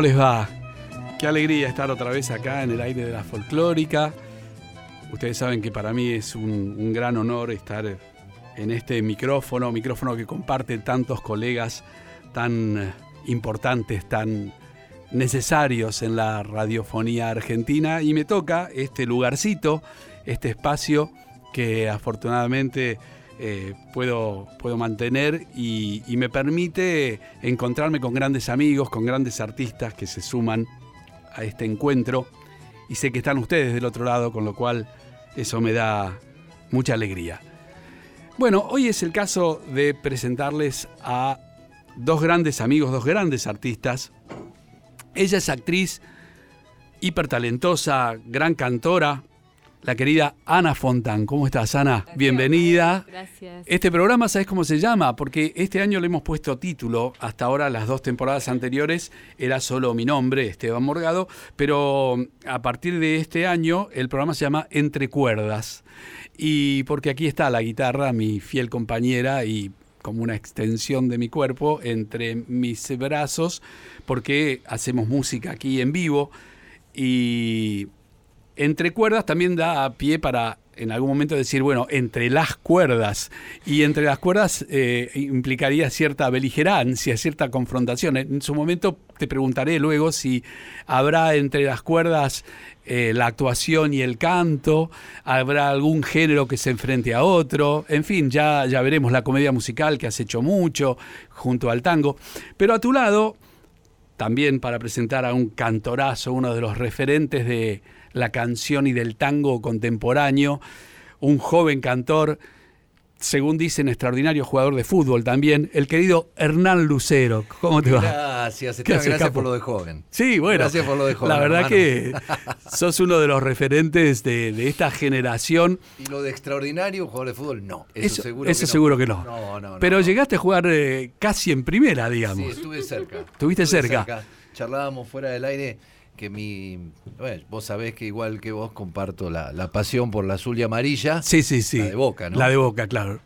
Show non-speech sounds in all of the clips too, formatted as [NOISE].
¿cómo les va? Qué alegría estar otra vez acá en el aire de la folclórica. Ustedes saben que para mí es un, un gran honor estar en este micrófono, micrófono que comparte tantos colegas tan eh, importantes, tan necesarios en la radiofonía argentina y me toca este lugarcito, este espacio que afortunadamente eh, puedo, puedo mantener y, y me permite encontrarme con grandes amigos, con grandes artistas que se suman a este encuentro y sé que están ustedes del otro lado, con lo cual eso me da mucha alegría. Bueno, hoy es el caso de presentarles a dos grandes amigos, dos grandes artistas. Ella es actriz hipertalentosa, gran cantora, la querida Ana Fontán. ¿Cómo estás, Ana? Gracias. Bienvenida. Gracias. Este programa, ¿sabes cómo se llama? Porque este año le hemos puesto título. Hasta ahora, las dos temporadas anteriores, era solo mi nombre, Esteban Morgado. Pero a partir de este año, el programa se llama Entre Cuerdas. Y porque aquí está la guitarra, mi fiel compañera y como una extensión de mi cuerpo entre mis brazos, porque hacemos música aquí en vivo. Y entre cuerdas también da a pie para en algún momento decir, bueno, entre las cuerdas. Y entre las cuerdas eh, implicaría cierta beligerancia, cierta confrontación. En su momento te preguntaré luego si habrá entre las cuerdas eh, la actuación y el canto, habrá algún género que se enfrente a otro, en fin, ya, ya veremos la comedia musical que has hecho mucho junto al tango. Pero a tu lado, también para presentar a un cantorazo, uno de los referentes de la canción y del tango contemporáneo, un joven cantor, según dicen, extraordinario jugador de fútbol también, el querido Hernán Lucero. ¿Cómo te va? Gracias, ¿Qué Esteban, haces, gracias por lo de joven. Sí, bueno. Gracias por lo de joven, La verdad hermano. que sos uno de los referentes de, de esta generación. Y lo de extraordinario, jugador de fútbol, no. Eso, Eso, seguro, eso que no. seguro que no. No, no, no. Pero llegaste a jugar eh, casi en primera, Sí, digamos. estuve cerca. Estuviste Estuve cerca. Charlábamos fuera del aire que mi. Bueno, vos sabés que igual que vos comparto la, la pasión por la azul y amarilla. Sí, sí, sí. La de Boca, ¿no? La de Boca, claro.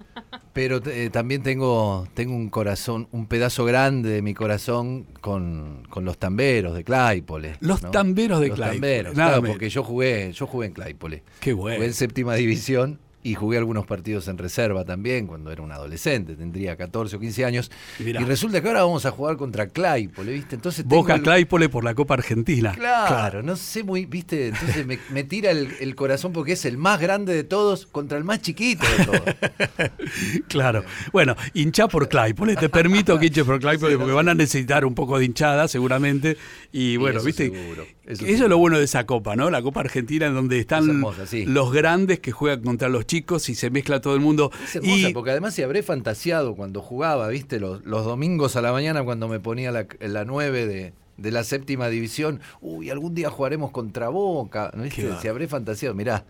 Pero eh, también tengo, tengo un corazón, un pedazo grande de mi corazón con, con los tamberos de Claypole. Los ¿no? tamberos de Los Claypole, tamberos, nada claro, menos. porque yo jugué, yo jugué en Claypole. Qué bueno. Jugué en séptima división y jugué algunos partidos en reserva también cuando era un adolescente, tendría 14 o 15 años. Mirá. Y resulta que ahora vamos a jugar contra Claypole, ¿viste? Entonces tengo Boca el- Claypole por la Copa Argentina. Claro, no sé muy, ¿viste? Entonces me, me tira el, el corazón porque es el más grande de todos contra el más chiquito de todos. [LAUGHS] Claro. Bueno, hincha por Claypole. Te permito que hinche por Claypole Sí, porque no van a necesitar un poco de hinchada seguramente. Y bueno, eso viste. seguro, eso eso es lo bueno de esa copa, ¿no? La Copa Argentina en donde están Es hermosa, sí. los grandes que juegan contra los chicos y se mezcla todo el mundo. Es hermosa, y porque además se habré fantaseado cuando jugaba, ¿viste? Los, los domingos a la mañana cuando me ponía la, la 9 de, de la séptima división. Uy, algún día jugaremos contra Boca. ¿no? ¿Viste? Se habré fantaseado, mirá.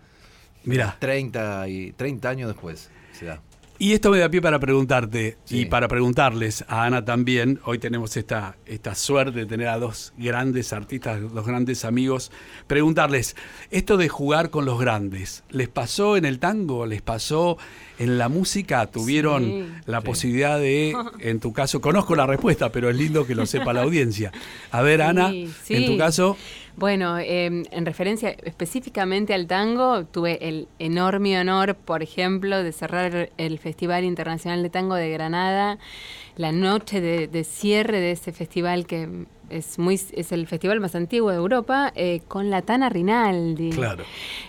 mirá, 30, y, 30 años después se da. Y esto me da pie para preguntarte y para preguntarles a Ana también. Hoy tenemos esta, esta suerte de tener a dos grandes artistas, dos grandes amigos. Preguntarles, esto de jugar con los grandes, ¿les pasó en el tango? ¿Les pasó en la música? ¿Tuvieron Sí. la Sí. posibilidad de, [LAUGHS] en tu caso, conozco la respuesta, pero es lindo que lo sepa la audiencia. A ver, Ana, Sí, en tu caso, Bueno, eh, en referencia específicamente al tango, tuve el enorme honor, por ejemplo, de cerrar el Festival Internacional de Tango de Granada, la noche de, de cierre de ese festival que es muy es el festival más antiguo de Europa, eh, con la Tana Rinaldi. claro.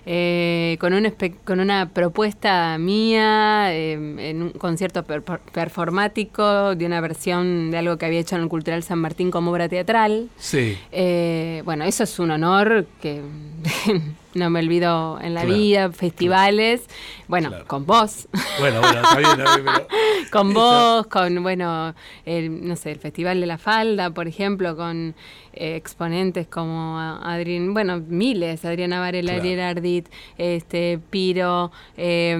Eh, con, un con una propuesta mía, eh, en un concierto per- per- performático de una versión de algo que había hecho en el Cultural San Martín como obra teatral. Sí. Eh, bueno, eso es un honor que [LAUGHS] no me olvido en la Claro, vida, festivales, bueno, Claro. con vos, Bueno, bueno, está bien, está bien, pero- [LAUGHS] con vos, con, bueno, el, no sé, el Festival de la Falda, por ejemplo, con eh, exponentes como Adrián, bueno, miles, Adriana Varela. Ariel Ardit, este, Piro, eh,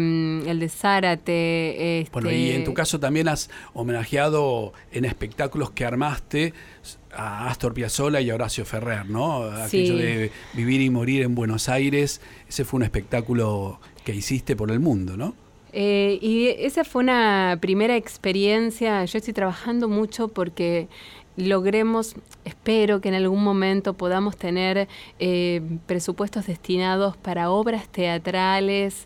el de Zárate, este, Bueno, y en tu caso también has homenajeado en espectáculos que armaste a Astor Piazzolla y a Horacio Ferrer, ¿no? Aquello Sí. de vivir y morir en Buenos Aires, ese fue un espectáculo que hiciste por el mundo, ¿no? Eh, y esa fue una primera experiencia. Yo estoy trabajando mucho porque logremos, espero que en algún momento podamos tener eh, presupuestos destinados para obras teatrales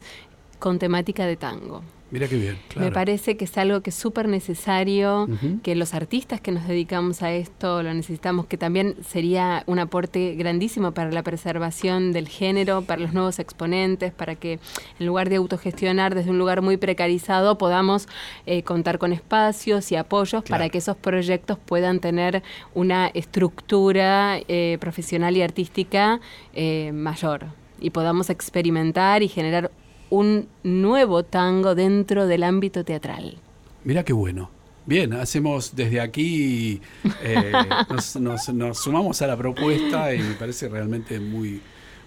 con temática de tango. Mira qué bien. Me parece que es algo que es súper necesario, que los artistas que nos dedicamos a esto lo necesitamos, que también sería un aporte grandísimo para la preservación del género, para los nuevos exponentes, para que en lugar de autogestionar desde un lugar muy precarizado podamos eh, contar con espacios y apoyos para que esos proyectos puedan tener una estructura eh, profesional y artística eh, mayor. Y podamos experimentar y generar un nuevo tango dentro del ámbito teatral. Mira qué bueno. Bien, hacemos desde aquí, eh, [LAUGHS] nos, sumamos a la propuesta y me parece realmente muy,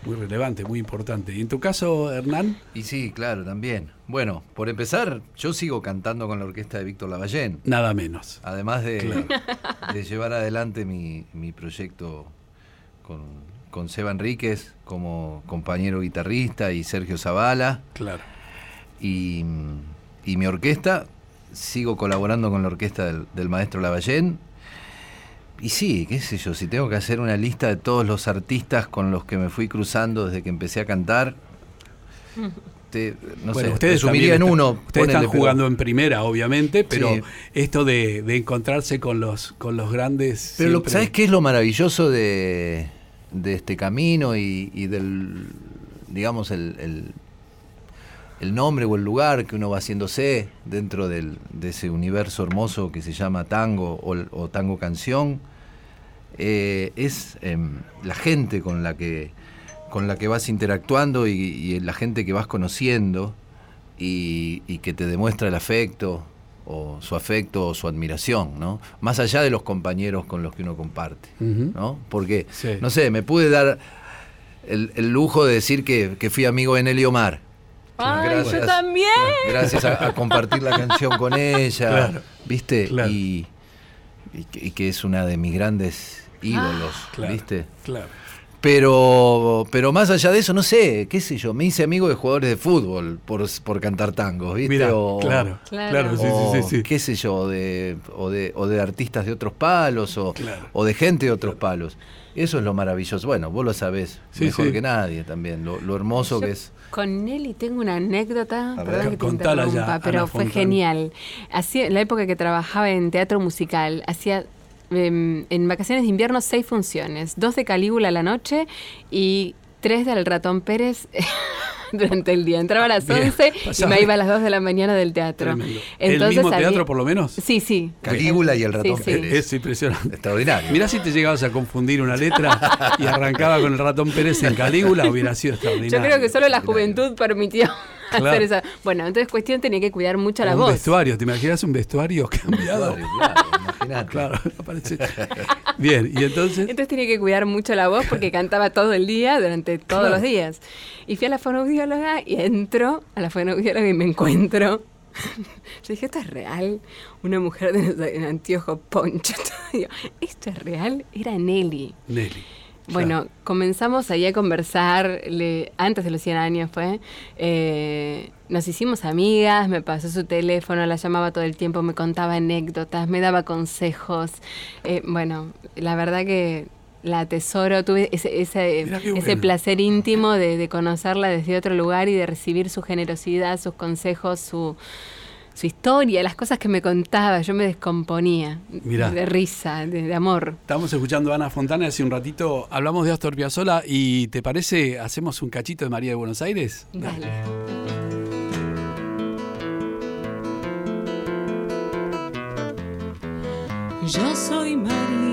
muy relevante, muy importante. ¿Y en tu caso, Hernán? Y sí, claro, también. Bueno, por empezar, yo sigo cantando con la orquesta de Víctor Lavallén. Nada menos. Además de, de llevar adelante mi, mi proyecto con, con Seba Enríquez como compañero guitarrista y Sergio Zavala. Claro. Y, mi orquesta, sigo colaborando con la orquesta del, maestro Lavallén. Y sí, qué sé yo, si tengo que hacer una lista de todos los artistas con los que me fui cruzando desde que empecé a cantar, [LAUGHS] no sé, ustedes en uno. Ustedes están jugando en primera, obviamente, pero esto de, encontrarse con los, con los grandes. Pero ¿sabes qué es lo maravilloso de, de este camino y, del, digamos, el, el, nombre o el lugar que uno va haciéndose dentro del, de ese universo hermoso que se llama tango o, tango canción, eh, es em, la gente con la que con la que vas interactuando y, la gente que vas conociendo y, y que te demuestra el afecto o su afecto o su admiración, ¿no? Más allá de los compañeros con los que uno comparte, ¿no? Porque, no sé, me pude dar el, lujo de decir que, fui amigo de Nelly Omar. ¡Ay, yo también! Gracias a, compartir la canción con ella, ¿viste? Y, que es una de mis grandes ídolos, ah. ¿viste? Claro. Pero, pero más allá de eso, no sé, qué sé yo, me hice amigo de jugadores de fútbol por, por cantar tangos, ¿viste? claro, claro, sí, sí, sí, qué sé yo, de, o, de, o de artistas de otros palos, o, o de gente de otros palos. Eso es lo maravilloso. Bueno, vos lo sabés mejor que nadie también, lo, hermoso que es. Con Nelly tengo una anécdota, perdón que te interrumpa, pero fue genial. Hacía, en la época que trabajaba en teatro musical, hacía Em, en vacaciones de invierno seis funciones, dos de Calígula a la noche y tres del Ratón Pérez [LAUGHS] durante el día. Entraba a las 11 y me iba a las 2 de la mañana del teatro. Entonces, ¿El mismo teatro por lo menos? Sí, sí. Calígula y el Ratón Pérez. Es impresionante. Extraordinario. Mirá si te llegabas a confundir una letra y arrancaba con el Ratón Pérez en Calígula, hubiera sido extraordinario. Yo creo que solo la juventud permitió hacer esa. Bueno, entonces cuestión tenía que cuidar mucho la voz. Un vestuario, ¿te imaginas un vestuario cambiado? claro, claro, aparece. Bien, y entonces. Entonces tenía que cuidar mucho la voz porque cantaba todo el día, durante todos los días. Y fui a la fonoaudióloga y entro a la fonoaudióloga y me encuentro. Yo dije, ¿esto es real? Una mujer de un anteojo poncho. [LAUGHS] ¿Esto es real? Era Nelly. Nelly. Bueno, comenzamos ahí a conversar, antes de los 100 años fue, eh, nos hicimos amigas, me pasó su teléfono, la llamaba todo el tiempo, me contaba anécdotas, me daba consejos. Eh, bueno, la verdad que la atesoro, tuve ese, ese, placer íntimo de conocerla desde otro lugar y de recibir su generosidad, sus consejos, su su historia, las cosas que me contaba, yo me descomponía de risa, de, amor. Estamos escuchando a Ana Fontana hace un ratito, hablamos de Astor Piazzolla y ¿te parece hacemos un cachito de María de Buenos Aires? Dale. Yo soy María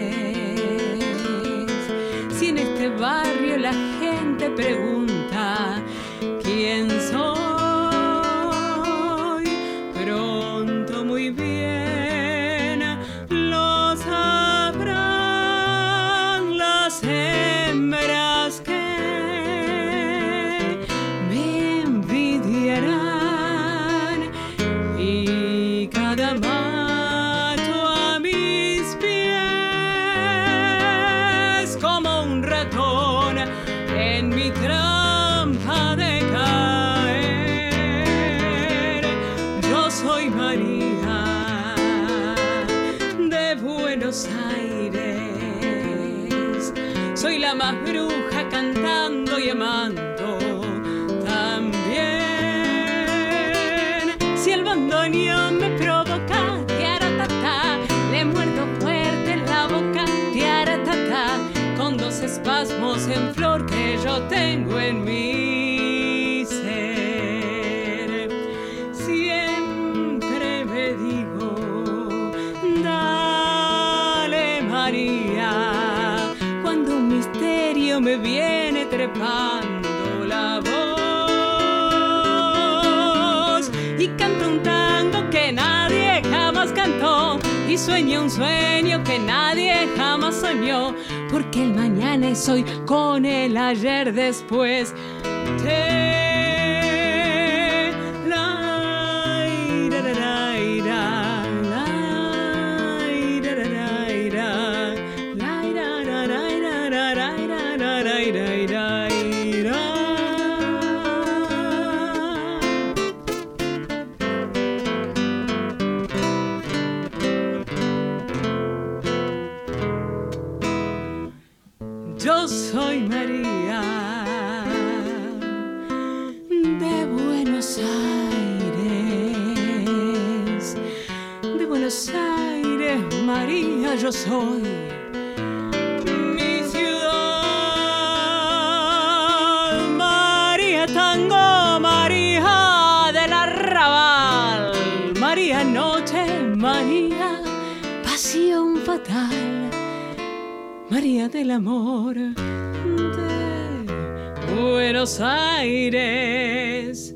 Pregunta, Bandoneón me provoca, tiaratata, le muerdo fuerte la boca, tiaratata, con dos espasmos en flor que yo tengo en mi sueño un sueño que nadie jamás soñó porque el mañana es hoy con el ayer después Del Amor de Buenos Aires,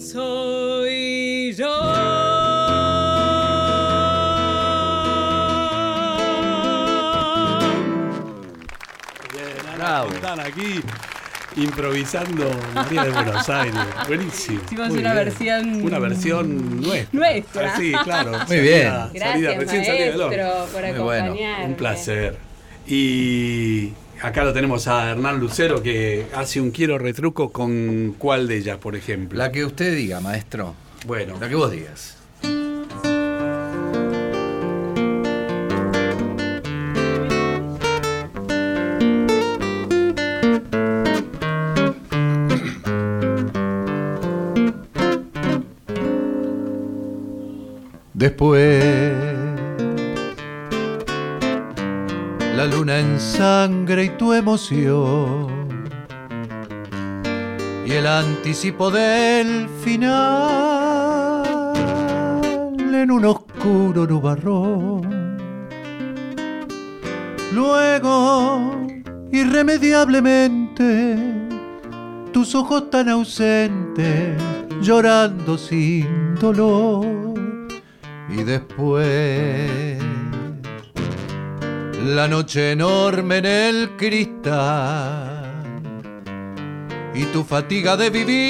soy yo. Bien, Ana Bravo. Fontana aquí improvisando María de Buenos Aires. [LAUGHS] Buenísimo. Hicimos una bien. versión- Una versión nuestra. Nuestra. Ah, Sí, claro. Muy bien. Salida- Gracias, recién salida maestro, por Muy bueno. acompañarme. Un placer. Y acá lo tenemos a Hernán Lucero que hace un quiero retruco con cuál de ellas, por ejemplo. La que usted diga, maestro. Bueno, La que vos digas. Después, sangre y tu emoción, y el anticipo del final en un oscuro nubarrón. Luego, irremediablemente, tus ojos tan ausentes, llorando sin dolor. Y después, la noche enorme en el cristal y tu fatiga de vivir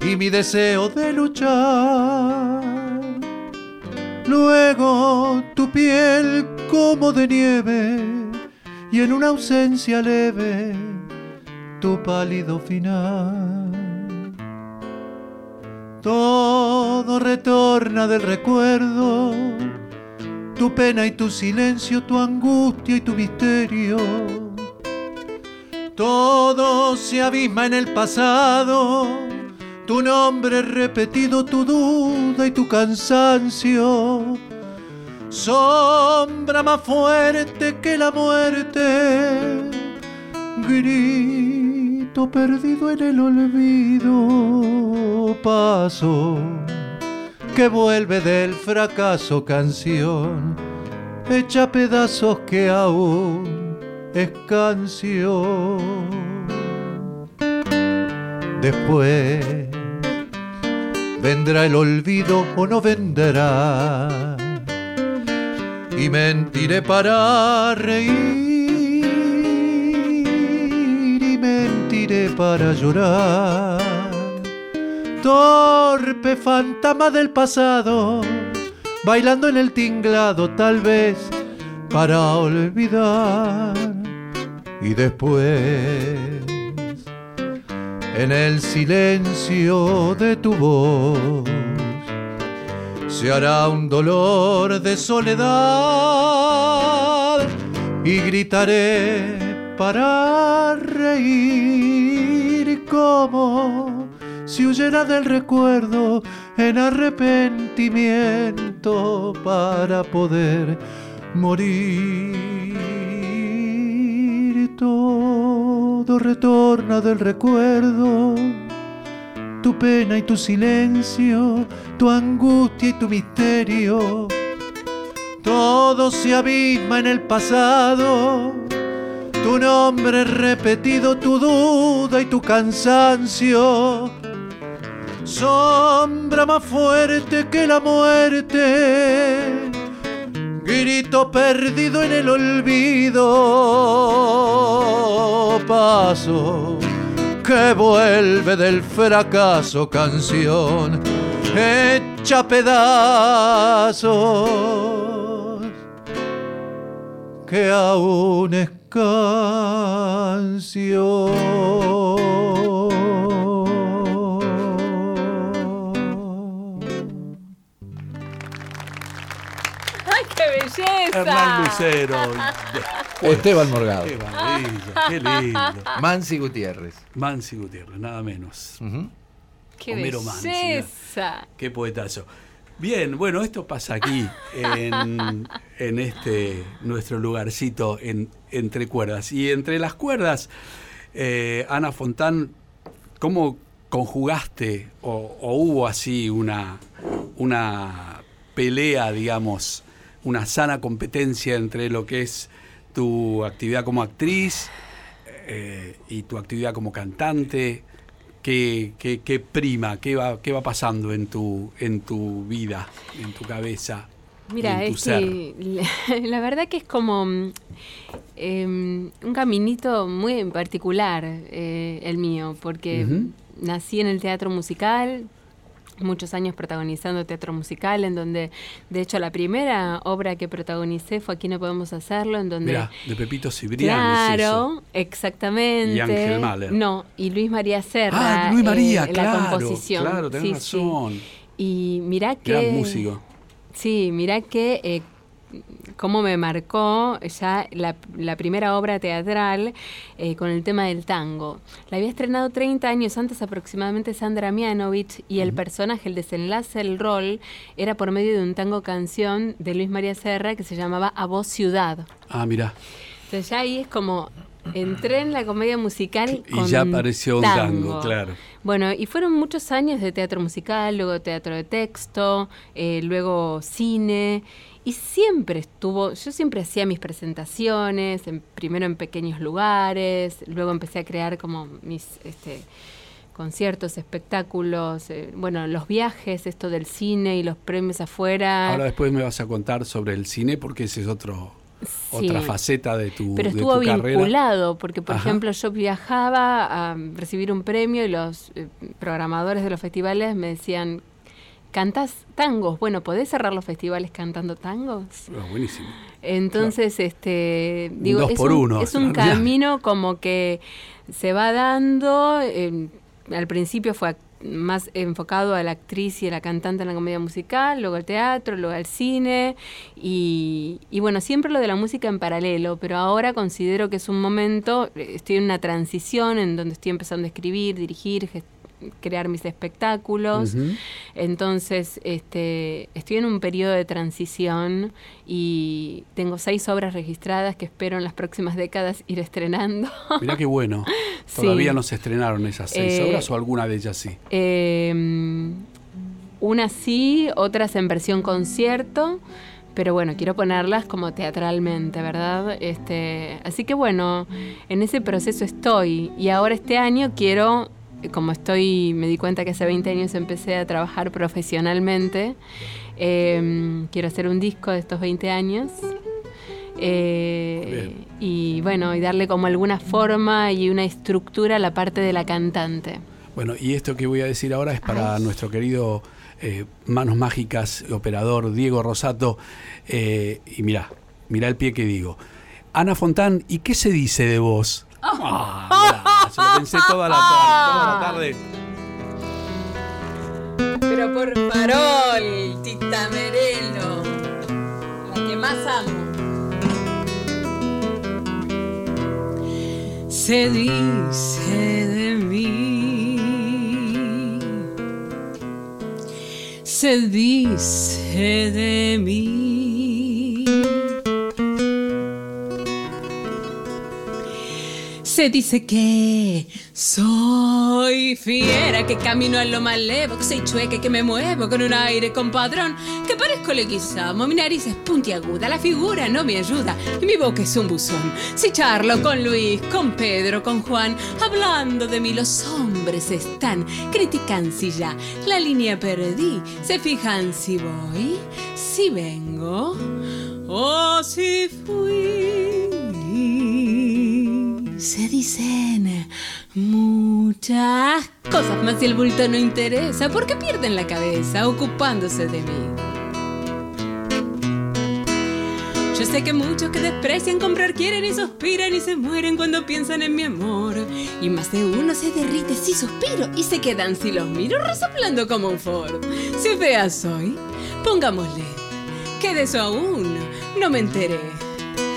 y mi deseo de luchar. Luego tu piel como de nieve y en una ausencia leve tu pálido final. Todo retorna del recuerdo, tu pena y tu silencio, tu angustia y tu misterio. Todo se abisma en el pasado, tu nombre repetido, tu duda y tu cansancio. Sombra más fuerte que la muerte, grito perdido en el olvido, paso que vuelve del fracaso canción, hecha pedazos que aún es canción. Después vendrá el olvido o no vendrá. Y mentiré para reír y mentiré para llorar. Torpe fantasma del pasado, bailando en el tinglado tal vez para olvidar. Y después en el silencio de tu voz se hará un dolor de soledad y gritaré para reír como si huyera del recuerdo en arrepentimiento para poder morir. Todo retorna del recuerdo, tu pena y tu silencio, tu angustia y tu misterio. Todo se abisma en el pasado, tu nombre repetido, tu duda y tu cansancio. Sombra más fuerte que la muerte, grito perdido en el olvido. Paso que vuelve del fracaso, canción hecha pedazos, que aún es canción. Belleza! Hernán Lucero. Esteban Morgado. Qué maravilla, qué lindo. Mansi Gutiérrez. Mansi Gutiérrez, nada menos. Ujú. ¡Qué Homero Mansi, belleza! Qué poetazo. Bien, bueno, esto pasa aquí, en, en este nuestro lugarcito en, entre cuerdas. Y entre las cuerdas, eh, Ana Fontán, ¿cómo conjugaste o, o hubo así una, una pelea, digamos, una sana competencia entre lo que es tu actividad como actriz eh, y tu actividad como cantante? ¿Qué, qué, qué prima? ¿Qué va, ¿Qué va pasando en tu, en tu vida, en tu cabeza? Mira, en tu es ser? que la, [LAUGHS] la verdad que es como mm, em, un caminito muy particular eh, el mío, porque nací en el teatro musical, muchos años protagonizando teatro musical, en donde, de hecho, la primera obra que protagonicé fue Aquí no podemos hacerlo, en donde... Mirá, de Pepito Cibrián. es. Claro, exactamente. Y Ángel Mahler. No, y Luis María Serra. Ah, Luis María, eh, claro. La composición. Claro, tenés Sí, sí. razón. Y mirá que... Gran músico. Sí, mirá que eh, cómo me marcó ya la, la primera obra teatral eh, con el tema del tango. La había estrenado 30 años antes aproximadamente Sandra Mianovich y el personaje, el desenlace, el rol, era por medio de un tango canción de Luis María Serra que se llamaba A Voz Ciudad. Ah, mirá. Entonces ya ahí es como entré en la comedia musical Y con ya apareció un tango, claro. Bueno, y fueron muchos años de teatro musical, luego teatro de texto, eh, luego cine. Y siempre estuvo, yo siempre hacía mis presentaciones, en- primero en pequeños lugares, luego empecé a crear como mis este, conciertos, espectáculos, eh, bueno, los viajes, esto del cine y los premios afuera. Ahora después me vas a contar sobre el cine porque ese es otro, Sí. otra faceta de tu, Pero de estuvo tu carrera. vinculado, porque por Ajá. ejemplo yo viajaba a recibir un premio y los eh, programadores de los festivales me decían, ¿cantas tangos? Bueno, ¿podés cerrar los festivales cantando tangos? Ah, buenísimo. Entonces, este, digo, dos es, por un, uno, es un claro. [LAUGHS] camino como que se va dando. eh, al principio fue más enfocado a la actriz y a la cantante en la comedia musical, luego al teatro, luego al cine y, y bueno, siempre lo de la música en paralelo, pero ahora considero que es un momento, eh, estoy en una transición en donde estoy empezando a escribir, dirigir, gest- crear mis espectáculos. Entonces, este, estoy en un periodo de transición y tengo seis obras registradas que espero en las próximas décadas ir estrenando. [LAUGHS] Mirá qué bueno. Sí. Todavía no se estrenaron esas seis Eh, obras o alguna de ellas sí. Eh, unas sí, otras en versión concierto. Pero bueno, quiero ponerlas como teatralmente, ¿verdad? Este, así que bueno, en ese proceso estoy. Y ahora este año quiero, como estoy, me di cuenta que hace 20 años empecé a trabajar profesionalmente. eh, quiero hacer un disco de estos 20 años. Eh, y bueno, y darle como alguna forma y una estructura a la parte de la cantante. Bueno, y esto que voy a decir ahora es para nuestro querido eh, Manos Mágicas, operador Diego Rosato. Eh, y mirá, mirá el pie que digo. Ana Fontán, ¿y qué se dice de vos? Ah, mirá, se lo pensé toda la, toda la tarde. Pero por farol, Tita Merelo, la que más amo. se dice de mí. Se dice de mí. Se dice que soy fiera, que camino a lo malevo, que soy chueca, y que me muevo con un aire compadrón, que parezco leguizamo, mi nariz es puntiaguda, la figura no me ayuda y mi boca es un buzón. Si charlo con Luis, con Pedro, con Juan, hablando de mí los hombres están, critican si ya la línea perdí, se fijan si voy, si vengo o si fui se dicen muchas cosas, más si el bulto no interesa, porque pierden la cabeza ocupándose de mí. Yo sé que muchos que desprecian comprar quieren y suspiran y se mueren cuando piensan en mi amor. Y más de uno se derrite si suspiro y se quedan si los miro resoplando como un Ford. Si fea soy, pongámosle que de eso aún no me enteré.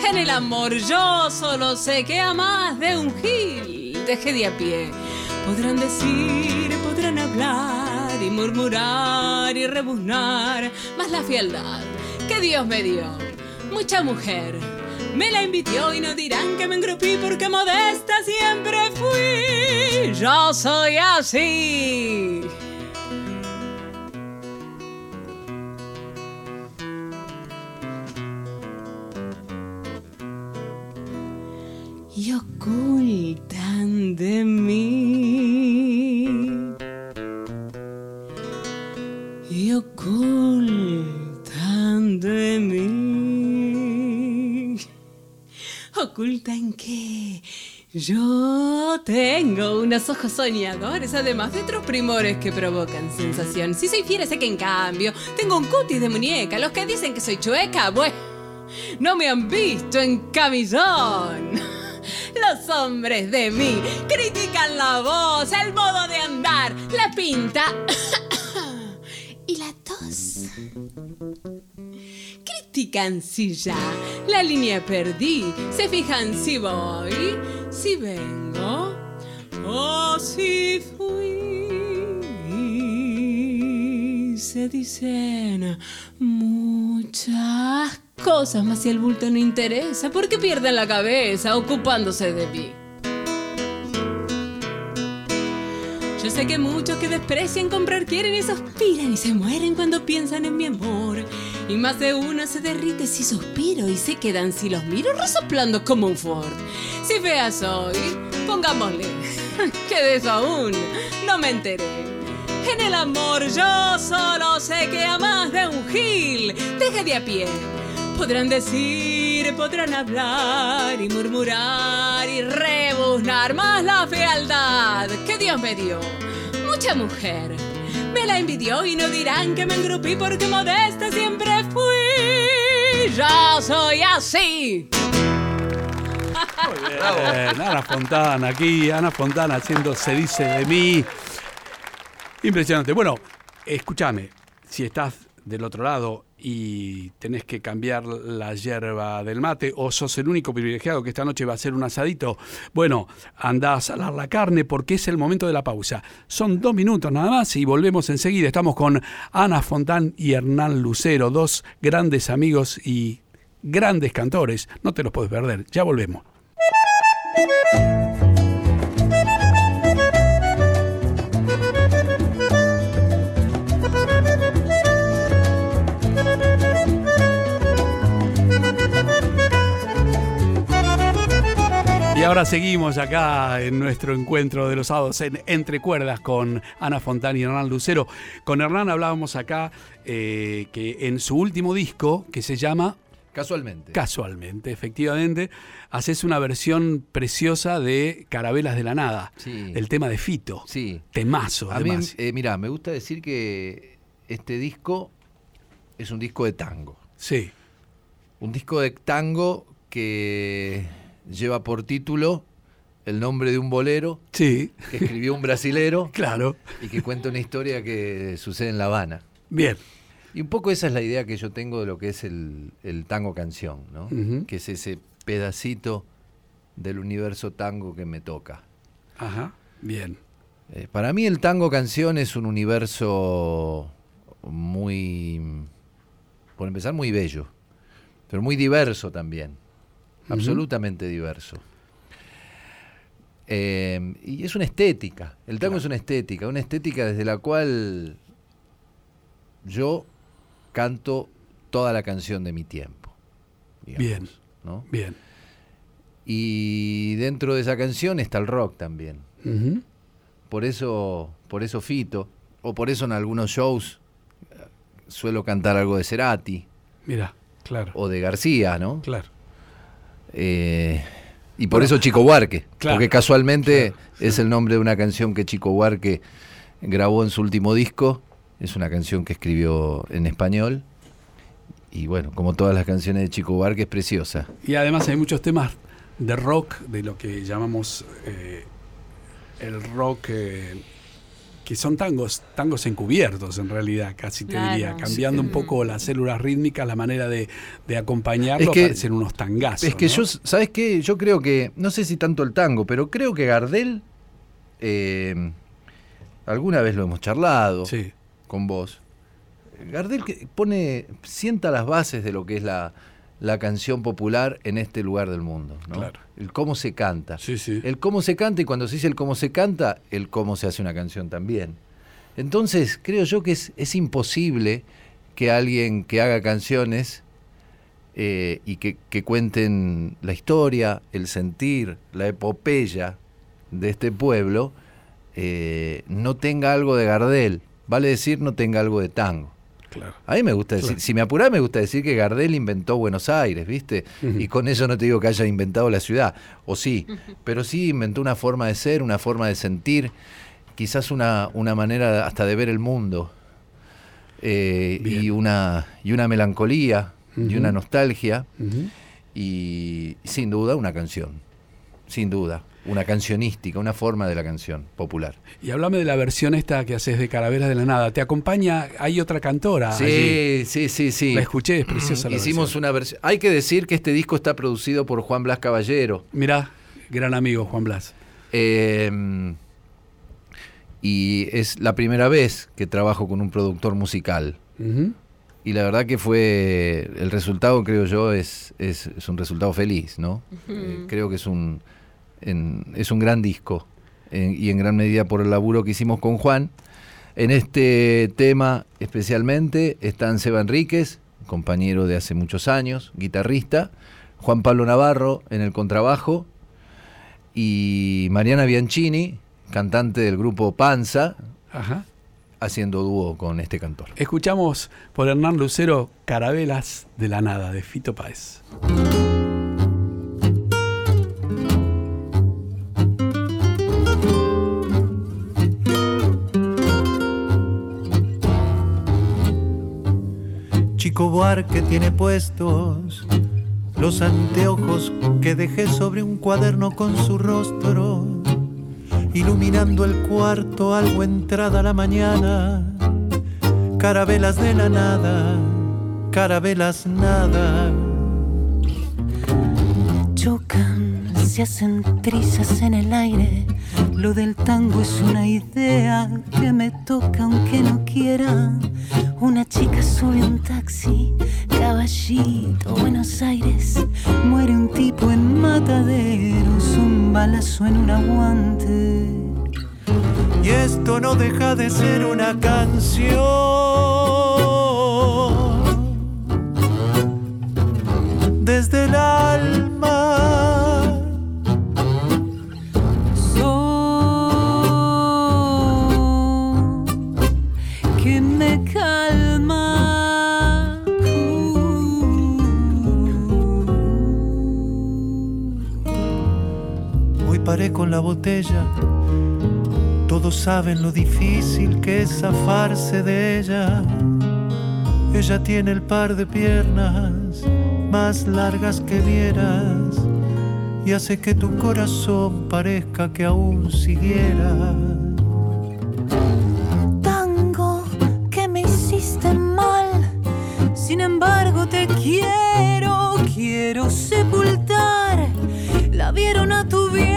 En el amor yo solo sé que a más de un gil dejé de a pie. Podrán decir, podrán hablar y murmurar y rebuznar, más la fialdad que Dios me dio. Mucha mujer me la invitió y no dirán que me engrupí porque modesta siempre fui. Yo soy así. Ocultan de mí. Y ocultan de mí. ¿Ocultan que Yo tengo unos ojos soñadores, además de otros primores que provocan sensación. Si soy fiera, sé que en cambio tengo un cutis de muñeca. Los que dicen que soy chueca, bueno, no me han visto en camisón. Los hombres de mí critican la voz, el modo de andar, la pinta [COUGHS] y la tos. Critican si ya la línea perdí, se fijan si voy, si vengo o si fui. Se dicen muchas cosas, más si el bulto no interesa, ¿por qué pierden la cabeza ocupándose de mí? Yo sé que muchos que desprecian comprar quieren y suspiran y se mueren cuando piensan en mi amor. Y más de uno se derrite si suspiro y se quedan si los miro resoplando como un Ford. Si fea soy, pongámosle [LAUGHS] que de eso aún no me enteré. En el amor yo solo sé que a más de un gil deje de a pie. Podrán decir, podrán hablar y murmurar y rebuznar más la fealdad que Dios me dio. Mucha mujer me la envidió y no dirán que me engrupí porque modesta siempre fui. Yo soy así. Bien, Ana Fontana aquí, Ana Fontana haciendo Se dice de mí. Impresionante. Bueno, escúchame, si estás del otro lado y tenés que cambiar la hierba del mate o sos el único privilegiado que esta noche va a hacer un asadito, bueno, andá a salar la carne porque es el momento de la pausa. Son dos minutos nada más y volvemos enseguida. Estamos con Ana Fontán y Hernán Lucero, dos grandes amigos y grandes cantores. No te los puedes perder. Ya volvemos. Y ahora seguimos acá en nuestro encuentro de los sábados en Entre Cuerdas con Ana Fontana y Hernán Lucero. Con Hernán hablábamos acá eh, que en su último disco, que se llama Casualmente. Casualmente, efectivamente, haces una versión preciosa de Carabelas de la Nada, Sí. el tema de Fito. Sí. Temazo, A mí, además. eh, mira, me gusta decir que este disco es un disco de tango. Sí, Un disco de tango que lleva por título el nombre de un bolero sí, que escribió un brasilero [LAUGHS] claro. y que cuenta una historia que sucede en La Habana. Bien, Y un poco esa es la idea que yo tengo de lo que es el, el tango canción, ¿no? Que es ese pedacito del universo tango que me toca. Ajá, bien. Eh, para mí el tango canción es un universo muy, por empezar, muy bello, pero muy diverso también, Absolutamente diverso. Eh, y es una estética, el tango Claro. es una estética, una estética desde la cual yo canto toda la canción de mi tiempo. digamos, Bien. ¿no? Bien. Y dentro de esa canción está el rock también. Por eso, por eso Fito, o por eso en algunos shows eh, suelo cantar algo de Cerati Mira, claro. o de García, ¿no? Claro. Eh, y por eso Chico Huarque, Claro, porque casualmente claro, es el nombre de una canción que Chico Huarque grabó en su último disco. Es una canción que escribió en español. Y bueno, como todas las canciones de Chico Huarque, es preciosa. Y además hay muchos temas de rock, de lo que llamamos eh, el rock, eh, que son tangos, tangos encubiertos en realidad, casi te Claro. diría, cambiando un poco las células rítmicas, la manera de, de acompañarlo, Es que- parecen unos tangazos. Es que ¿no? yo, ¿sabes qué? Yo creo que, no sé si tanto el tango, pero creo que Gardel, eh, alguna vez lo hemos charlado Sí, con vos, Gardel que pone, sienta las bases de lo que es la, la canción popular en este lugar del mundo, ¿no? Claro. El cómo se canta. sí, sí. El cómo se canta y cuando se dice el cómo se canta, el cómo se hace una canción también. Entonces, creo yo que es, es imposible que alguien que haga canciones eh, y que, que cuenten la historia, el sentir, la epopeya de este pueblo, eh, no tenga algo de Gardel. Vale decir, no tenga algo de tango. Claro. A mí me gusta decir, Claro. si me apurás, me gusta decir que Gardel inventó Buenos Aires, ¿viste? Y con eso no te digo que haya inventado la ciudad, o sí, pero sí inventó una forma de ser, una forma de sentir, quizás una, una manera hasta de ver el mundo, eh, y, una, y una melancolía, y una nostalgia, y sin duda una canción, sin duda, una cancionística, una forma de la canción popular. Y háblame de la versión esta que haces de Carabelas de la Nada. ¿Te acompaña? Hay otra cantora. allí. Sí, sí, sí, sí. La escuché, es preciosa la Hicimos versión. una versión. Hay que decir que este disco está producido por Juan Blas Caballero. Mirá, gran amigo Juan Blas. eh, y es la primera vez que trabajo con un productor musical. Y la verdad que fue. El resultado, creo yo, es, es, es un resultado feliz, ¿no? Eh, creo que es un. En- es un gran disco. en- y en gran medida por el laburo que hicimos con Juan. En este tema especialmente están Seba Enríquez, compañero de hace muchos años, guitarrista, Juan Pablo Navarro en el contrabajo y Mariana Bianchini, cantante del grupo Panza, Ajá. haciendo dúo con este cantor. Escuchamos por Hernán Lucero Carabelas de la Nada, de Fito Páez. Chico Buarque tiene puestos los anteojos que dejé sobre un cuaderno con su rostro, iluminando el cuarto algo entrada la mañana. Carabelas de la nada, carabelas nada. Se hacen trizas en el aire. Lo del tango es una idea que me toca aunque no quiera. Una chica sube un taxi, caballito, Buenos Aires. Muere un tipo en mataderos, un balazo en un aguante. Y esto no deja de ser una canción. Desde el alma. Hoy paré con la botella. Todos saben lo difícil que es zafarse de ella. Ella tiene el par de piernas más largas que vieras y hace que tu corazón parezca que aún siguiera. Tango que me hiciste mal. Sin embargo, te quiero, quiero sepultar la vieron a tu vieja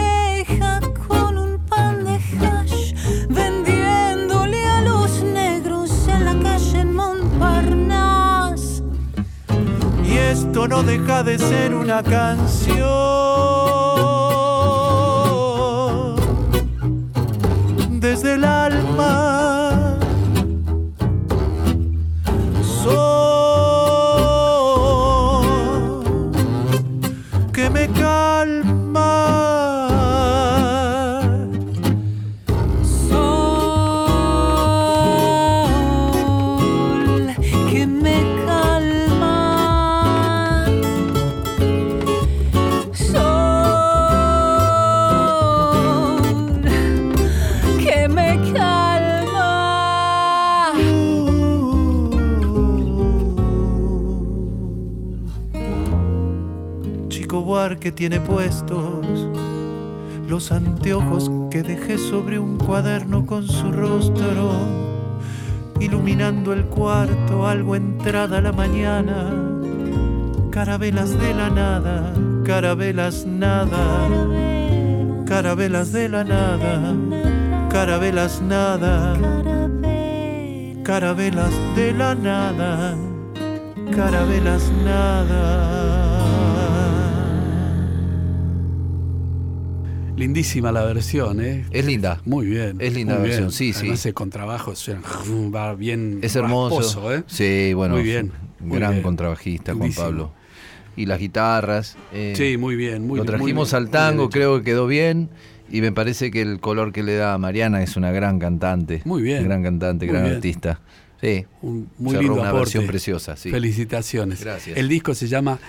no deja de ser una canción desde el alma. Buarque tiene puestos los anteojos que dejé sobre un cuaderno con su rostro, iluminando el cuarto, algo entrada la mañana. Carabelas de la nada, carabelas nada, carabelas de la nada, carabelas nada, carabelas de la nada, carabelas nada. Lindísima la versión, ¿eh? Es linda. Muy bien. Es linda la versión, bien. sí, sí. El contrabajo suena, [LAUGHS] va bien. Es hermoso. rasposo, ¿eh? Sí, bueno. Muy bien, muy gran bien. contrabajista, Juan Lindísimo. Pablo. Y las guitarras. eh, Sí, muy bien. Muy, lo trajimos al tango, creo que quedó bien. Y me parece que el color que le da a Mariana es una gran cantante. Muy bien. Gran cantante, Muy gran bien. artista. Sí. Un muy Cerró lindo una aporte. versión preciosa, sí. Felicitaciones. Gracias. El disco se llama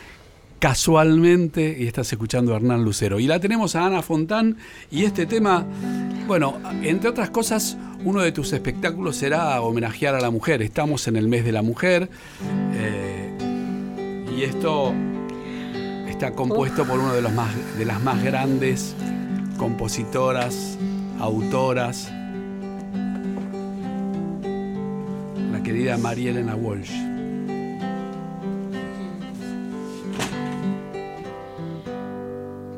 Casualmente y estás escuchando a Hernán Lucero. Y la tenemos a Ana Fontán y este tema, bueno, entre otras cosas, uno de tus espectáculos será homenajear a la mujer. Estamos en el mes de la mujer eh, y esto está compuesto por uno de, de las más grandes compositoras, autoras, la querida María Elena Walsh.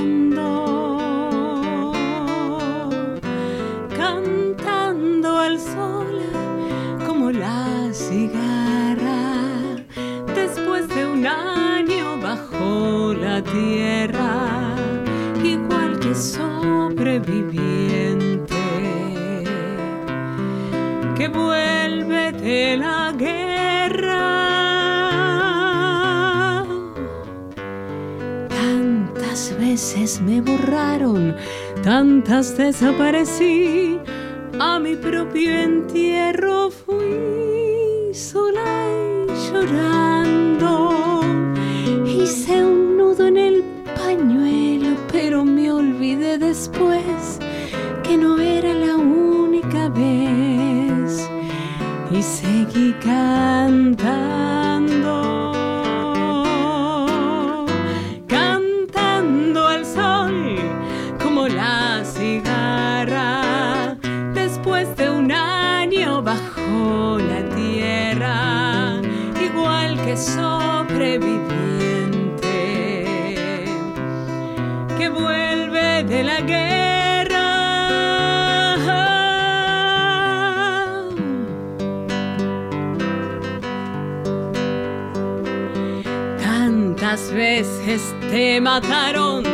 cantando, cantando al sol como la cigarra. Después de un año bajo la tierra, igual que sobreviviente que vuelve de la guerra. Veces me borraron, tantas desaparecí. A mi propio entierro fui sola y llorando. Hice un nudo en el pañuelo, pero me olvidé después que no era la única vez. Y seguí cantando, te mataron,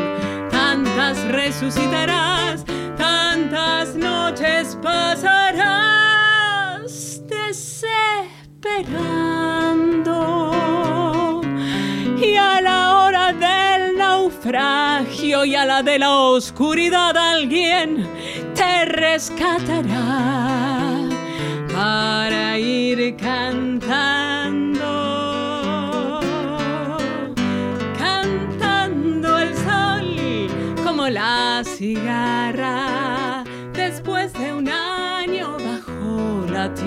tantas resucitarás, tantas noches pasarás desesperando. Y a la hora del naufragio y a la de la oscuridad alguien te rescatará para ir cantando,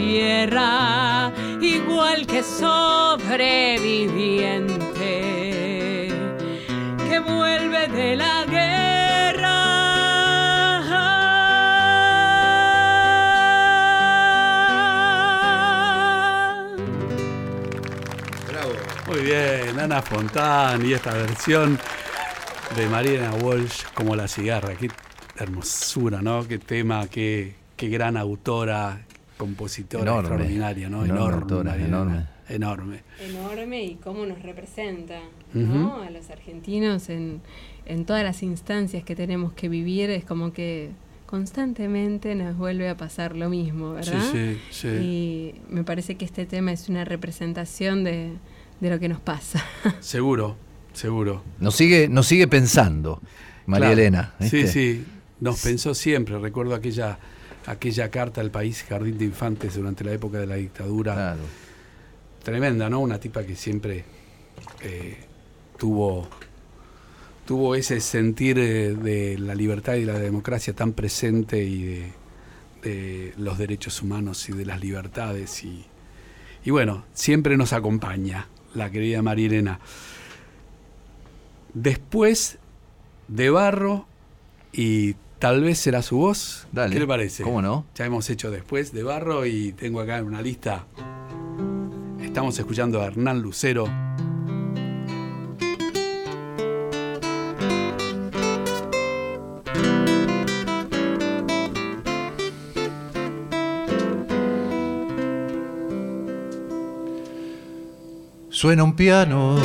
tierra, igual que sobreviviente que vuelve de la guerra. Muy bien, Ana Fontán y esta versión de Mariana Walsh como la cigarra. Qué hermosura, ¿no? Qué tema, qué, qué gran autora, compositora Enorme, extraordinaria, ¿no? enorme autora, enorme. Enorme. enorme y cómo nos representa. ¿no? a los argentinos en, en todas las instancias que tenemos que vivir. Es como que constantemente nos vuelve a pasar lo mismo, ¿verdad? Sí, sí, sí. Y me parece que este tema es una representación de, de lo que nos pasa. [LAUGHS] Seguro, seguro. Nos sigue, nos sigue pensando, María Claro. Elena. Sí, sí. Nos pensó siempre. Recuerdo aquella, aquella carta al país Jardín de Infantes durante la época de la dictadura. Claro. Tremenda, ¿no? Una tipa que siempre eh, tuvo, tuvo ese sentir eh, de la libertad y la democracia tan presente y de, de los derechos humanos y de las libertades. Y, y bueno, siempre nos acompaña la querida María Elena. Después de Barro y tal vez será su voz. Dale. ¿Qué le parece? ¿Cómo no? Ya hemos hecho después de Barro y tengo acá una lista. Estamos escuchando a Hernán Lucero. Suena un piano,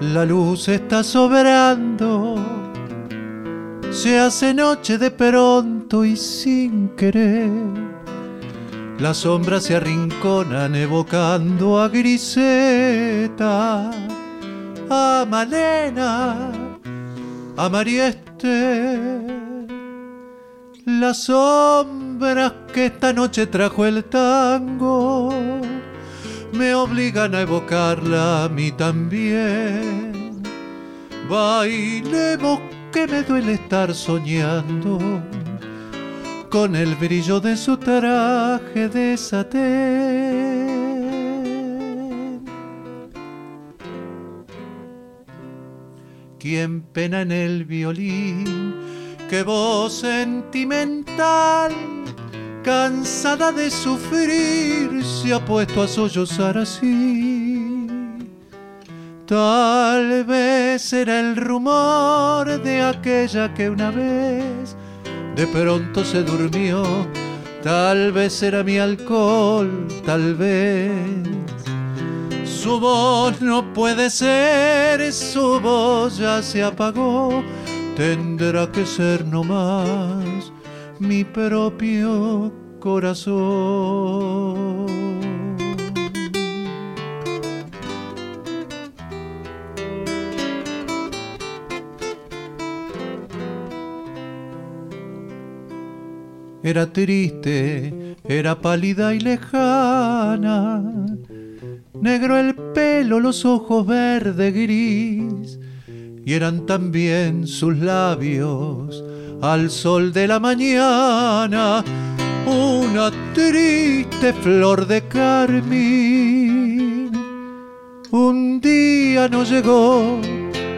la luz está sobrando, se hace noche de pronto y sin querer. Las sombras se arrinconan evocando a Griseta, a Malena, a Marieste. Las sombras que esta noche trajo el tango me obligan a evocarla a mí también. Bailemos que me duele estar soñando con el brillo de su traje de satén. Quien pena en el violín, qué voz sentimental cansada de sufrir, se ha puesto a sollozar así. Tal vez era el rumor de aquella que una vez de pronto se durmió. Tal vez era mi alcohol, tal vez. Su voz no puede ser, su voz ya se apagó. Tendrá que ser nomás mi propio corazón. Era triste, era pálida y lejana, negro el pelo, los ojos verde gris, y eran también sus labios al sol de la mañana, una triste flor de carmín. Un día no llegó,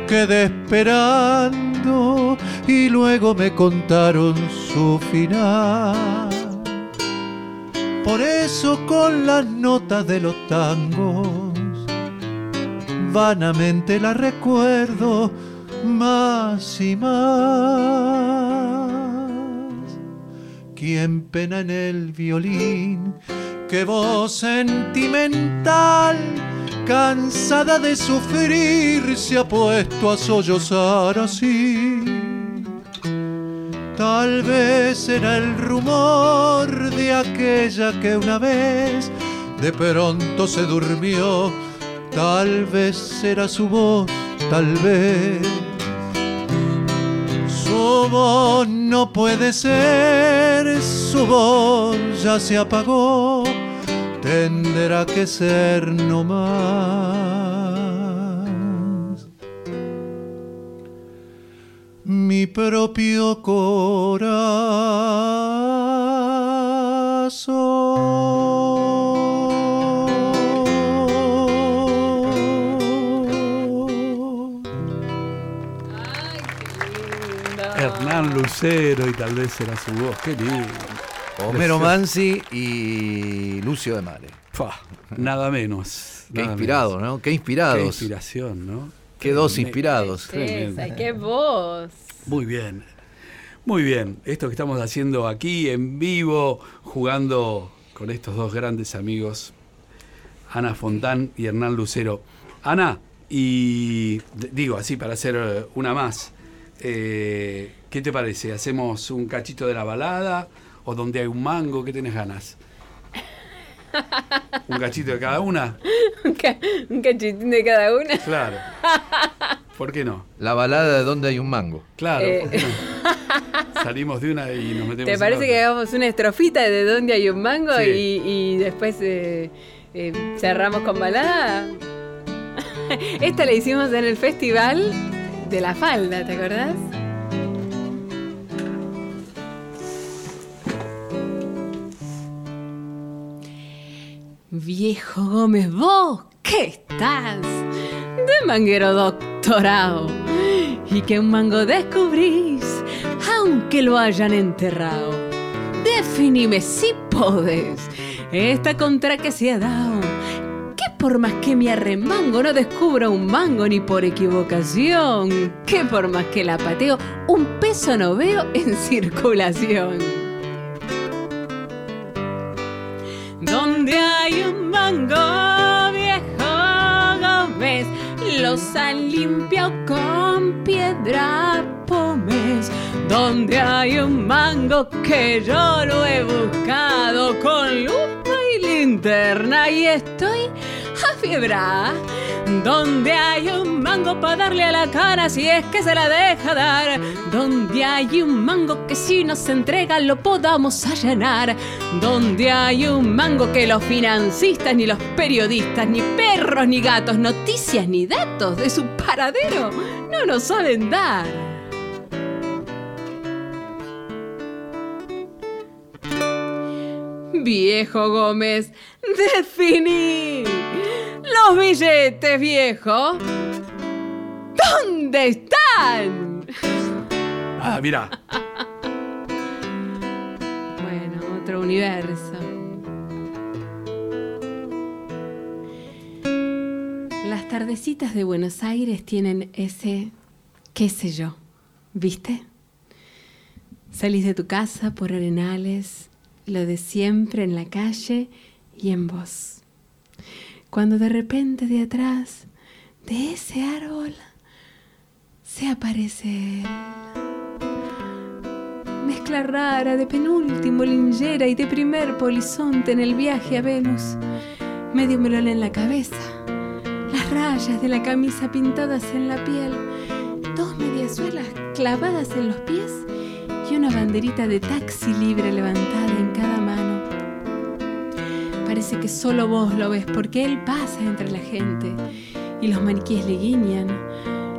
quedé esperando y luego me contaron su final. Por eso con las notas de los tangos vanamente la recuerdo más y más. Quien pena en el violín, qué voz sentimental, cansada de sufrir, se ha puesto a sollozar así. Tal vez era el rumor de aquella que una vez de pronto se durmió. Tal vez era su voz, tal vez. Su voz no puede ser, su voz ya se apagó. Tendrá que ser no mi propio corazón. Hernán Lucero y tal vez será su voz. Qué lindo. Homero Mansi y Lucio de Mare. Fa, nada menos. Qué nada inspirados, menos. ¿no? Qué Qué inspirados. inspiración, ¿no? Qué dos inspirados. Qué voz. Muy bien. Muy bien. Esto que estamos haciendo aquí en vivo, jugando con estos dos grandes amigos, Ana Fontán y Hernán Lucero. Ana, y digo así para hacer eh, una más, eh, ¿qué te parece? ¿Hacemos un cachito de la balada o donde hay un mango? ¿Qué tenés ganas? [LAUGHS] ¿Un cachito de cada una? [LAUGHS] Un, ca- un cachitín de cada una. Claro. [LAUGHS] ¿Por qué no? La balada de donde hay un mango. Claro. Eh. ¿por qué no? Salimos de una y nos metemos ¿Te en parece otra. que hagamos una estrofita de donde hay un mango Sí. y, y después eh, eh, cerramos con balada? [LAUGHS] Esta la hicimos en el festival de la falda, ¿te acordás? Viejo Gómez, vos, ¿qué estás? De manguero doctorado. Y que un mango descubrís, aunque lo hayan enterrado. Definime si podés, esta contra que se ha dado. Que por más que me arremango no descubro un mango ni por equivocación. Que por más que la pateo, un peso no veo en circulación. Donde hay un mango viejo Gómez, los han limpiado con piedra pomes. Donde hay un mango que yo lo he buscado con lupa y linterna y estoy Donde hay un mango para darle a la cara si es que se la deja dar. Donde hay un mango que si nos entrega lo podamos allanar. Donde hay un mango que los financistas, ni los periodistas, ni perros, ni gatos, noticias, ni datos de su paradero no nos saben dar. Viejo Gómez, definí los billetes, viejo. ¿Dónde están? Ah, mira. Bueno, otro universo. Las tardecitas de Buenos Aires tienen ese, qué sé yo, ¿viste? Salís de tu casa por arenales, lo de siempre en la calle y en vos. Cuando de repente de atrás, de ese árbol, se aparece él. Mezcla rara de penúltimo linjera y de primer polizonte en el viaje a Venus. Medio melón en la cabeza, las rayas de la camisa pintadas en la piel, dos mediasuelas clavadas en los pies y una banderita de taxi libre levantada en cada. Parece que solo vos lo ves porque él pasa entre la gente y los maniquíes le guiñan.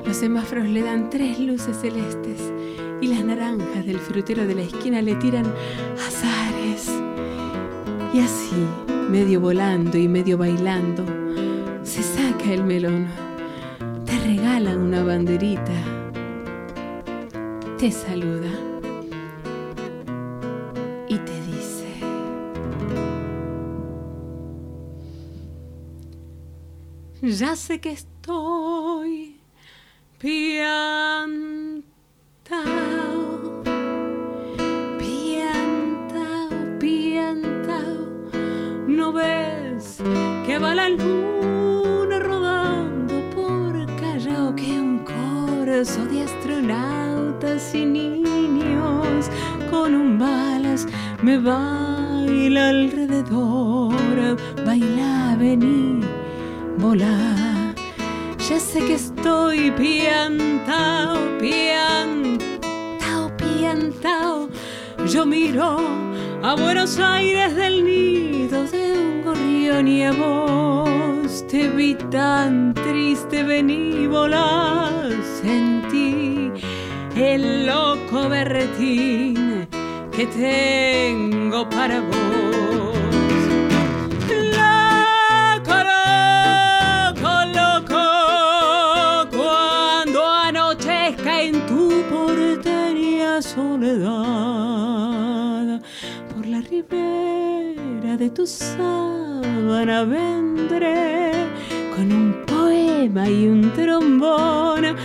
Los semáforos le dan tres luces celestes y las naranjas del frutero de la esquina le tiran azares. Y así, medio volando y medio bailando, se saca el melón. Te regalan una banderita. Te saluda. Ya sé que estoy piantao, piantao, piantao. ¿No ves que va la luna rodando por Callao que un corso de astronautas y niños con un balas me baila alrededor? Baila, vení volar. Ya sé que estoy piantao, piantao, piantao. Yo miro a Buenos Aires del nido de un gorrión y a vos te vi tan triste, vení volar. Sentí el loco berretín que tengo para vos. De tu sábana vendré con un poema y un trombón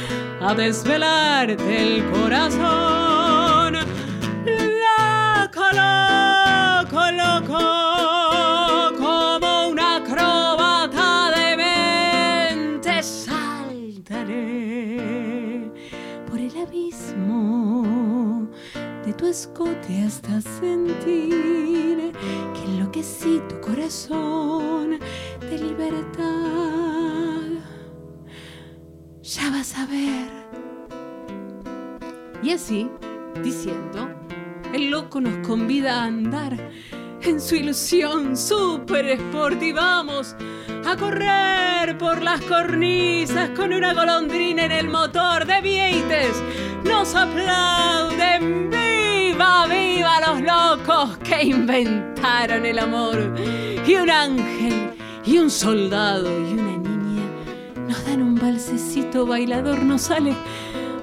a desvelarte el corazón. Loco, loco, loco, como una acróbata de mente saltaré por el abismo tu escote hasta sentir que enloquecí tu corazón de libertad. Ya vas a ver. Y así, diciendo, el loco nos convida a andar en su ilusión super sport y vamos a correr por las cornisas con una golondrina en el motor de Vieites. Nos aplauden, viva, viva los locos que inventaron el amor. Y un ángel, y un soldado, y una niña nos dan un balsecito bailador, nos sale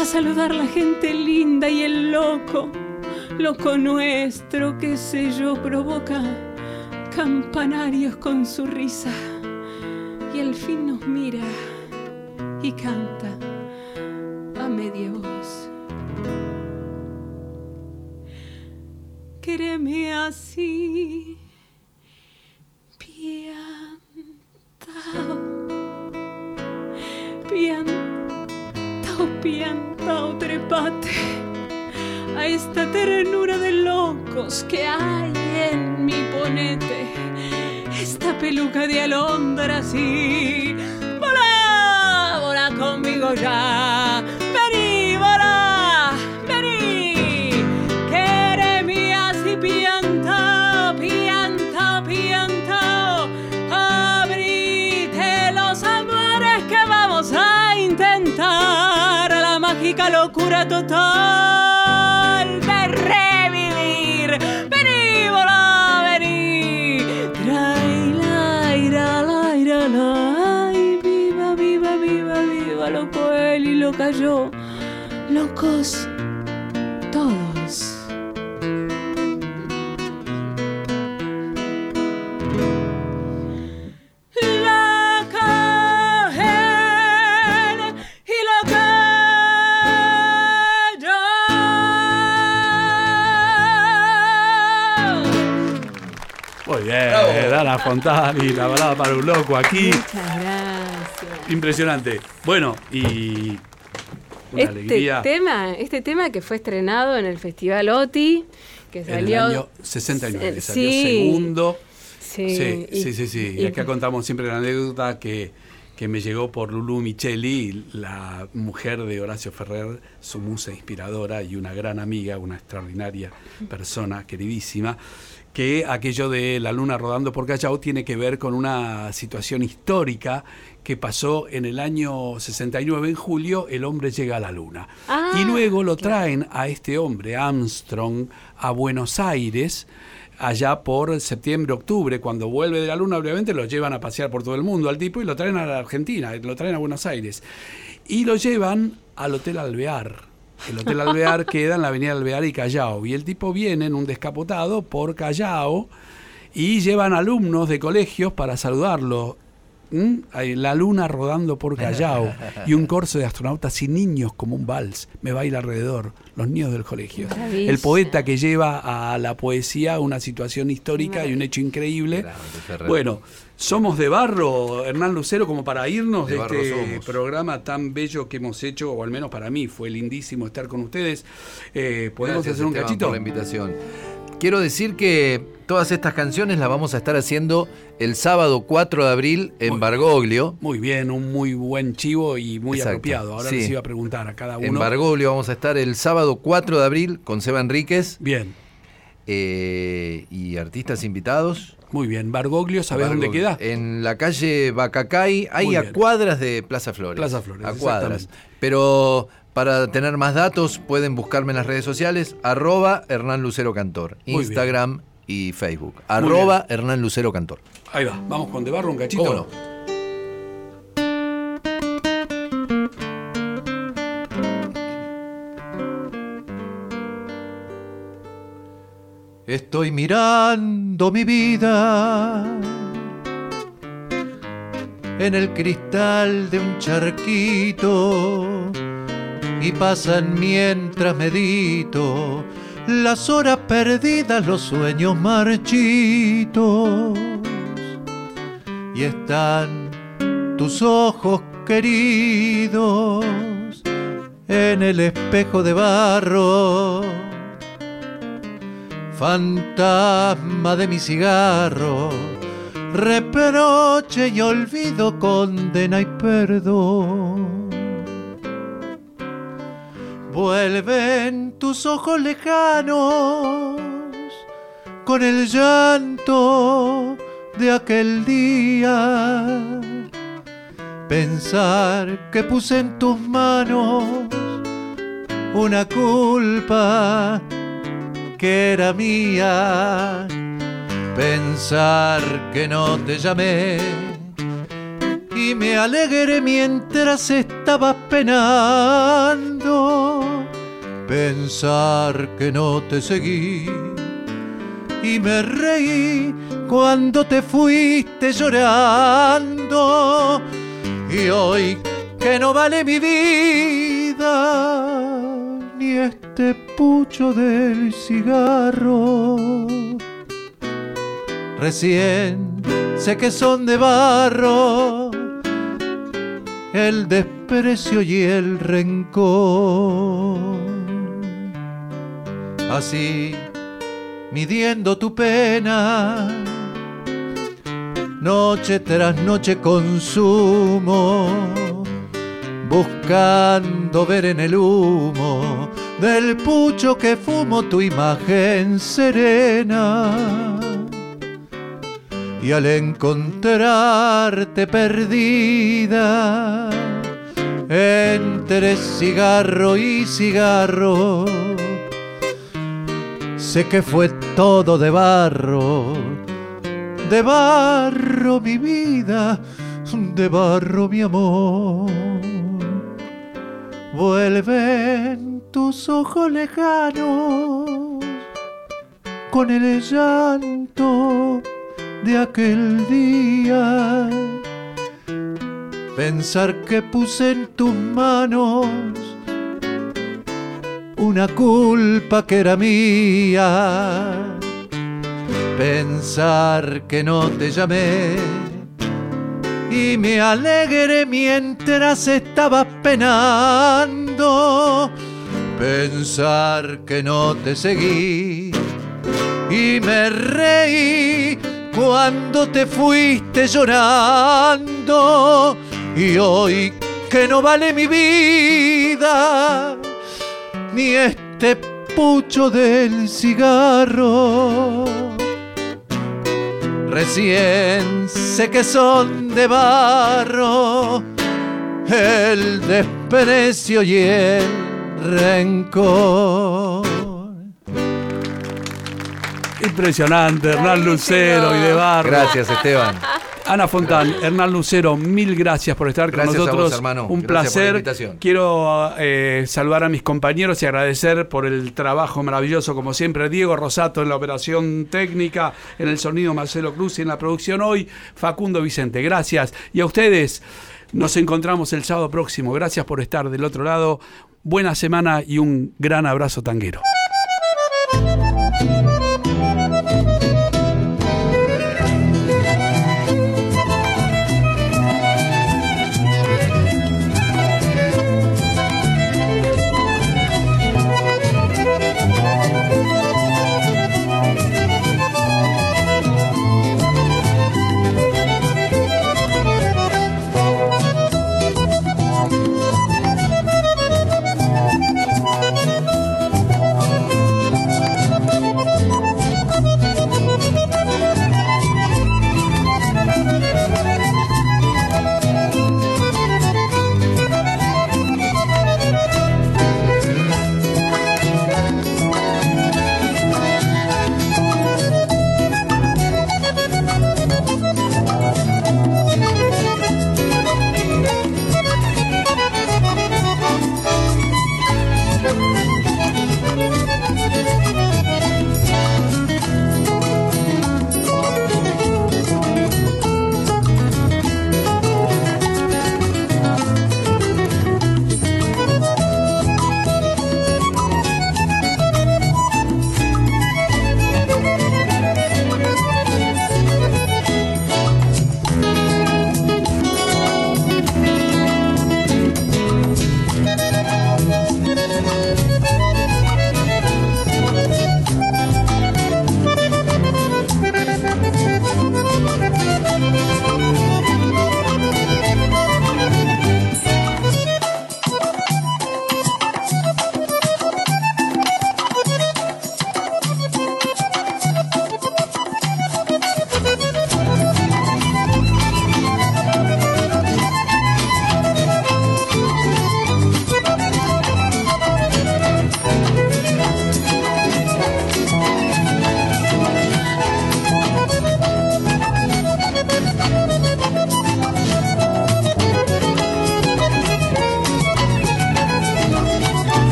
a saludar la gente linda y el loco, loco nuestro, que sé yo, provoca campanarios con su risa y al fin nos mira y canta a media voz. Quéreme así, piantao, piantao, piantao, trepate a esta ternura de locos que hay en mi ponete esta peluca de alondras y volá, volá conmigo ya. Total de revivir. Vení, volá, vení. Traila, ira, la, ira, la. Viva, viva, viva, viva, loco él y lo cayó. Locos Dana Fontani, la balada para un loco aquí. Muchas gracias. Impresionante. Bueno, y una Este alegría. tema, este tema que fue estrenado en el Festival OTI, que En salió. el año 69, Eh, salió sí. segundo. Sí, Sí, y- sí, sí, sí. Y y- acá contamos siempre la anécdota que, que me llegó por Lulu Micheli, la mujer de Horacio Ferrer, su musa inspiradora y una gran amiga, una extraordinaria persona, queridísima, que aquello de la luna rodando por Callao tiene que ver con una situación histórica que pasó en el año 69, en julio, el hombre llega a la luna. Ah, y luego lo traen a este hombre, Armstrong, a Buenos Aires, allá por septiembre, octubre, cuando vuelve de la luna, obviamente lo llevan a pasear por todo el mundo al tipo y lo traen a la Argentina, lo traen a Buenos Aires. Y lo llevan al Hotel Alvear. El Hotel Alvear queda en la avenida Alvear y Callao. Y el tipo viene en un descapotado por Callao y llevan alumnos de colegios para saludarlo. ¿Mm? Hay La luna rodando por Callao y un corso de astronautas y niños como un vals. Me baila alrededor, los niños del colegio. Maravilla. El poeta que lleva a la poesía una situación histórica y un hecho increíble. Bueno, somos de barro, Hernán Lucero, como para irnos De este somos. programa tan bello que hemos hecho, o al menos para mí fue lindísimo estar con ustedes. Eh, ¿Podemos Gracias, hacer un Esteban, cachito? por la invitación. Quiero decir que todas estas canciones las vamos a estar haciendo el sábado 4 de abril en Muy- Bargoglio. Muy bien, un muy buen chivo y muy Exacto, apropiado. Ahora sí. les iba a preguntar a cada En uno. Bargoglio vamos a estar el sábado 4 de abril con Seba Enríquez Bien, eh, y artistas invitados. Muy bien. Bargoglio, ¿sabés dónde queda? En la calle Bacacay, ahí a cuadras de Plaza Flores. Plaza Flores, A cuadras. Pero para tener más datos pueden buscarme en las redes sociales, arroba Hernán Lucero Cantor, Muy Instagram y Facebook. Arroba Hernán Lucero Cantor. Ahí va, vamos con De Barro un cachito. ¿Cómo no? Estoy mirando mi vida en el cristal de un charquito y pasan mientras medito las horas perdidas, los sueños marchitos. Y están tus ojos queridos en el espejo de barro fantasma de mi cigarro, reproche y olvido, condena y perdón. Vuelven tus ojos lejanos con el llanto de aquel día. Pensar que puse en tus manos una culpa que era mía. Pensar que no te llamé y me alegré mientras estabas penando. Pensar que no te seguí y me reí cuando te fuiste llorando. Y hoy que no vale mi vida ni este pucho del cigarro. Recién sé que son de barro el desprecio y el rencor. Así, midiendo tu pena, noche tras noche consumo buscando ver en el humo del pucho que fumo tu imagen serena. Y al encontrarte perdida entre cigarro y cigarro, sé que fue todo de barro, de barro mi vida, de barro mi amor. Vuelven tus ojos lejanos con el llanto de aquel día. Pensar que puse en tus manos una culpa que era mía. Pensar que no te llamé y me alegré mientras estabas penando. Pensar que no te seguí y me reí cuando te fuiste llorando. Y hoy que no vale mi vida ni este pucho del cigarro Recién sé que son de barro el desprecio y el rencor. Impresionante, Hernán Lucero y de barro. Gracias, Esteban. Ana Fontán, Hernán Lucero, mil gracias por estar Gracias con a nosotros. vos, hermano. Un Gracias por la placer. Quiero eh, saludar a mis compañeros y agradecer por el trabajo maravilloso, como siempre, Diego Rosato en la operación técnica, en el sonido Marcelo Cruz y en la producción hoy, Facundo Vicente. Gracias. Y a ustedes, nos encontramos el sábado próximo. Gracias por estar del otro lado. Buena semana y un gran abrazo tanguero.